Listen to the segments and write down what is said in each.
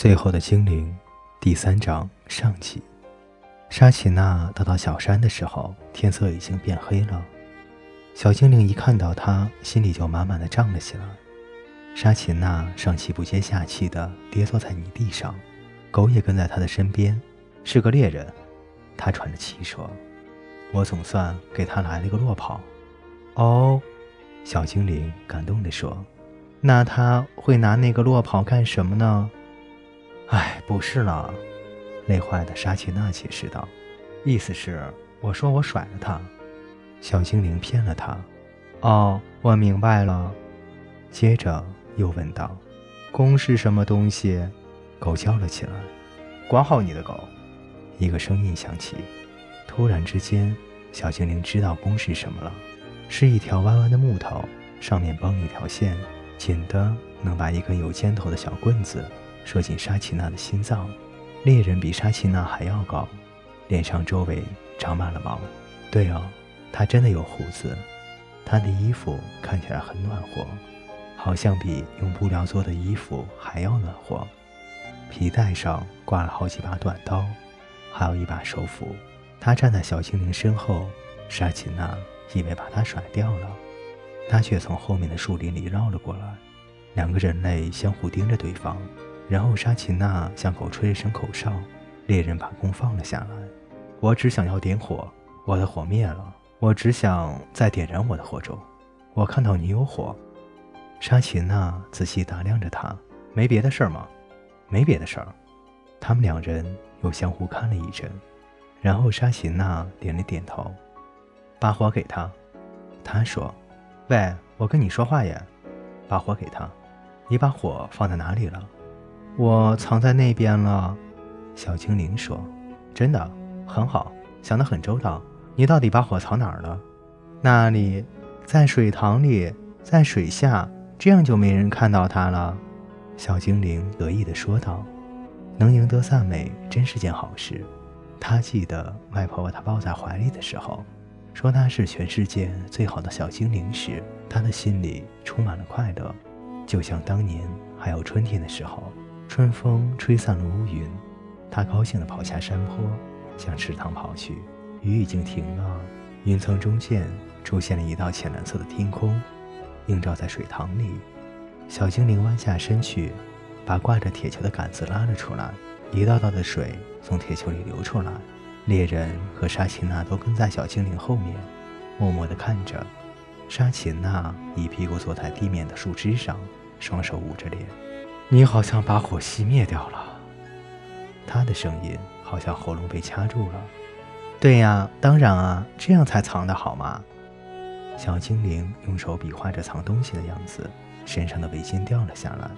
最后的精灵，第三章上集。沙琪娜到达小山的时候，天色已经变黑了。小精灵一看到他，心里就满满的胀了起来。沙琪娜上气不接下气地跌坐在泥地上，狗也跟在他的身边，是个猎人。他喘着气说：“我总算给他来了个落跑。”哦，小精灵感动地说：“那他会拿那个落跑干什么呢？”哎，不是了，累坏的沙琪娜解释道：“意思是，我说我甩了他。”小精灵骗了他。哦，我明白了。接着又问道：“弓是什么东西？”狗叫了起来：“管好你的狗！”一个声音响起。突然之间，小精灵知道弓是什么了，是一条弯弯的木头，上面绷一条线，紧的能把一根有尖头的小棍子。射进沙琪娜的心脏。猎人比沙琪娜还要高，脸上周围长满了毛。对哦，他真的有胡子。他的衣服看起来很暖和，好像比用布料做的衣服还要暖和。皮带上挂了好几把短刀，还有一把手斧。他站在小精灵身后，沙琪娜以为把他甩掉了，他却从后面的树林里绕了过来。两个人类相互盯着对方。然后沙琪娜向狗吹了声口哨，猎人把弓放了下来。我只想要点火，我的火灭了。我只想再点燃我的火种。我看到你有火。沙琪娜仔细打量着他，没别的事儿吗？没别的事儿。他们两人又相互看了一阵，然后沙琪娜点了点头，把火给他。他说：“喂，我跟你说话呀，把火给他。你把火放在哪里了？”我藏在那边了，小精灵说：“真的很好，想得很周到。你到底把火藏哪儿了？那里，在水塘里，在水下，这样就没人看到它了。”小精灵得意地说道：“能赢得赞美真是件好事。”他记得外婆把他抱在怀里的时候，说他是全世界最好的小精灵时，他的心里充满了快乐，就像当年还有春天的时候。春风吹散了乌云，他高兴地跑下山坡，向池塘跑去。雨已经停了，云层中间出现了一道浅蓝色的天空，映照在水塘里。小精灵弯下身去，把挂着铁球的杆子拉了出来，一道道的水从铁球里流出来。猎人和沙琪娜都跟在小精灵后面，默默地看着。沙琪娜一屁股坐在地面的树枝上，双手捂着脸。你好像把火熄灭掉了，他的声音好像喉咙被掐住了。对呀，当然啊，这样才藏得好嘛。小精灵用手比划着藏东西的样子，身上的围巾掉了下来，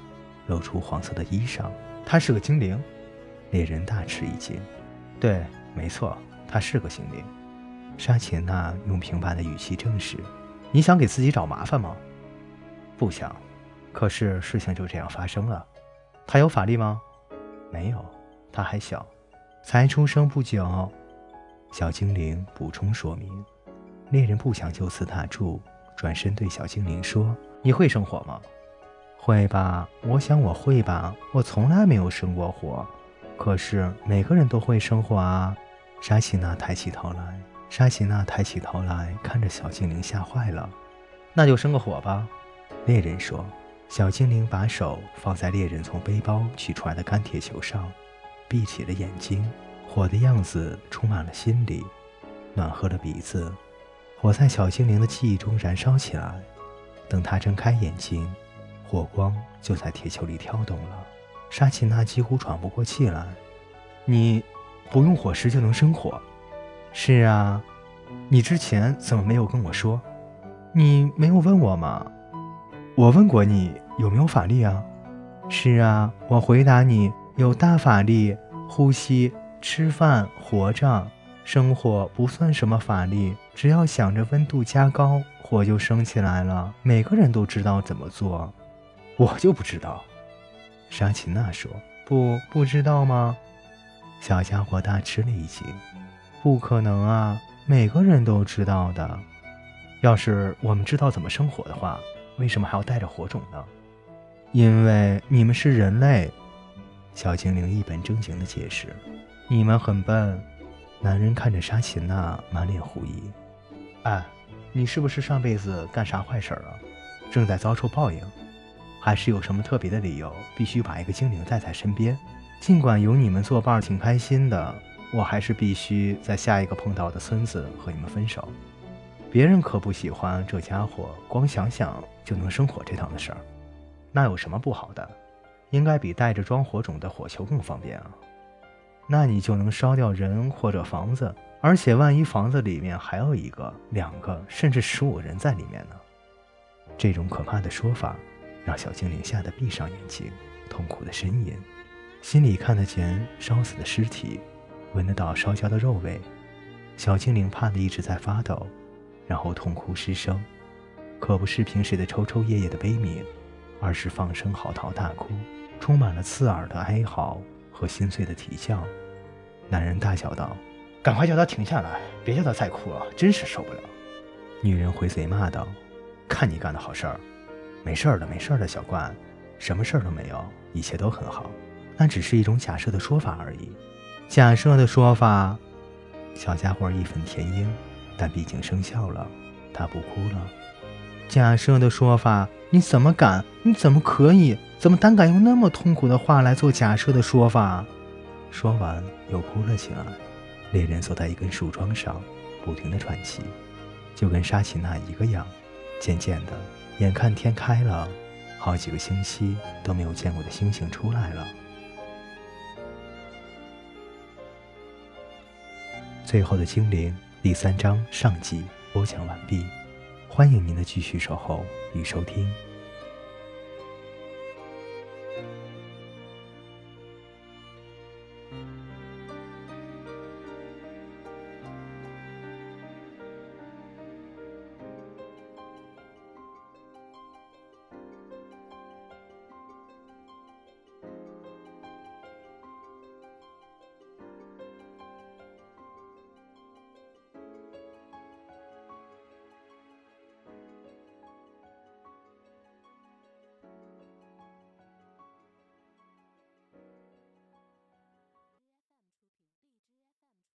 露出黄色的衣裳。他是个精灵，猎人大吃一惊。对，没错，他是个精灵。沙琪娜用平板的语气证实。你想给自己找麻烦吗？不想。可是事情就这样发生了。他有法力吗？没有，他还小，才出生不久。小精灵补充说明。猎人不想就此打住，转身对小精灵说：“你会生火吗？”“会吧，我想我会吧。我从来没有生过火。可是每个人都会生火啊。”沙琪娜抬起头来。沙琪娜抬起头来看着小精灵，吓坏了。“那就生个火吧。”猎人说。小精灵把手放在猎人从背包取出来的干铁球上，闭起了眼睛。火的样子充满了心里，暖和了鼻子。火在小精灵的记忆中燃烧起来。等他睁开眼睛，火光就在铁球里跳动了。沙琪娜几乎喘不过气来。你不用火石就能生火？是啊。你之前怎么没有跟我说？你没有问我吗？我问过你有没有法力啊？是啊，我回答你有大法力，呼吸、吃饭、活着，生火不算什么法力，只要想着温度加高，火就升起来了。每个人都知道怎么做，我就不知道。沙琪娜说：“不，不知道吗？”小家伙大吃了一惊：“不可能啊，每个人都知道的。要是我们知道怎么生火的话。”为什么还要带着火种呢？因为你们是人类。小精灵一本正经地解释：“你们很笨。”男人看着沙琪娜，满脸狐疑：“哎，你是不是上辈子干啥坏事了，正在遭受报应？还是有什么特别的理由，必须把一个精灵带在身边？尽管有你们作伴挺开心的，我还是必须在下一个碰到的村子和你们分手。别人可不喜欢这家伙，光想想就能生火这档子事儿。那有什么不好的？”应该比带着装火种的火球更方便啊！那你就能烧掉人或者房子，而且万一房子里面还有一个、两个，甚至十五人在里面呢？这种可怕的说法让小精灵吓得闭上眼睛，痛苦的呻吟，心里看得见烧死的尸体，闻得到烧焦的肉味。小精灵怕得一直在发抖，然后痛哭失声，可不是平时的抽抽噎噎的悲鸣，而是放声嚎啕大哭。充满了刺耳的哀嚎和心碎的啼叫，男人大叫道：“赶快叫他停下来，别叫他再哭了，真是受不了。”女人回嘴骂道：“看你干的好事儿，没事儿的，没事儿的，小冠，什么事儿都没有，一切都很好，那只是一种假设的说法而已。假设的说法。”小家伙义愤填膺，但毕竟生效了，他不哭了。假设的说法，你怎么敢？你怎么可以？怎么胆敢用那么痛苦的话来做假设的说法？说完又哭了起来。猎人坐在一根树桩上，不停地喘气，就跟沙琪娜一个样。渐渐的，眼看天开了，好几个星期都没有见过的星星出来了。最后的精灵第三章上集播讲完毕。欢迎您的继续守候与收听。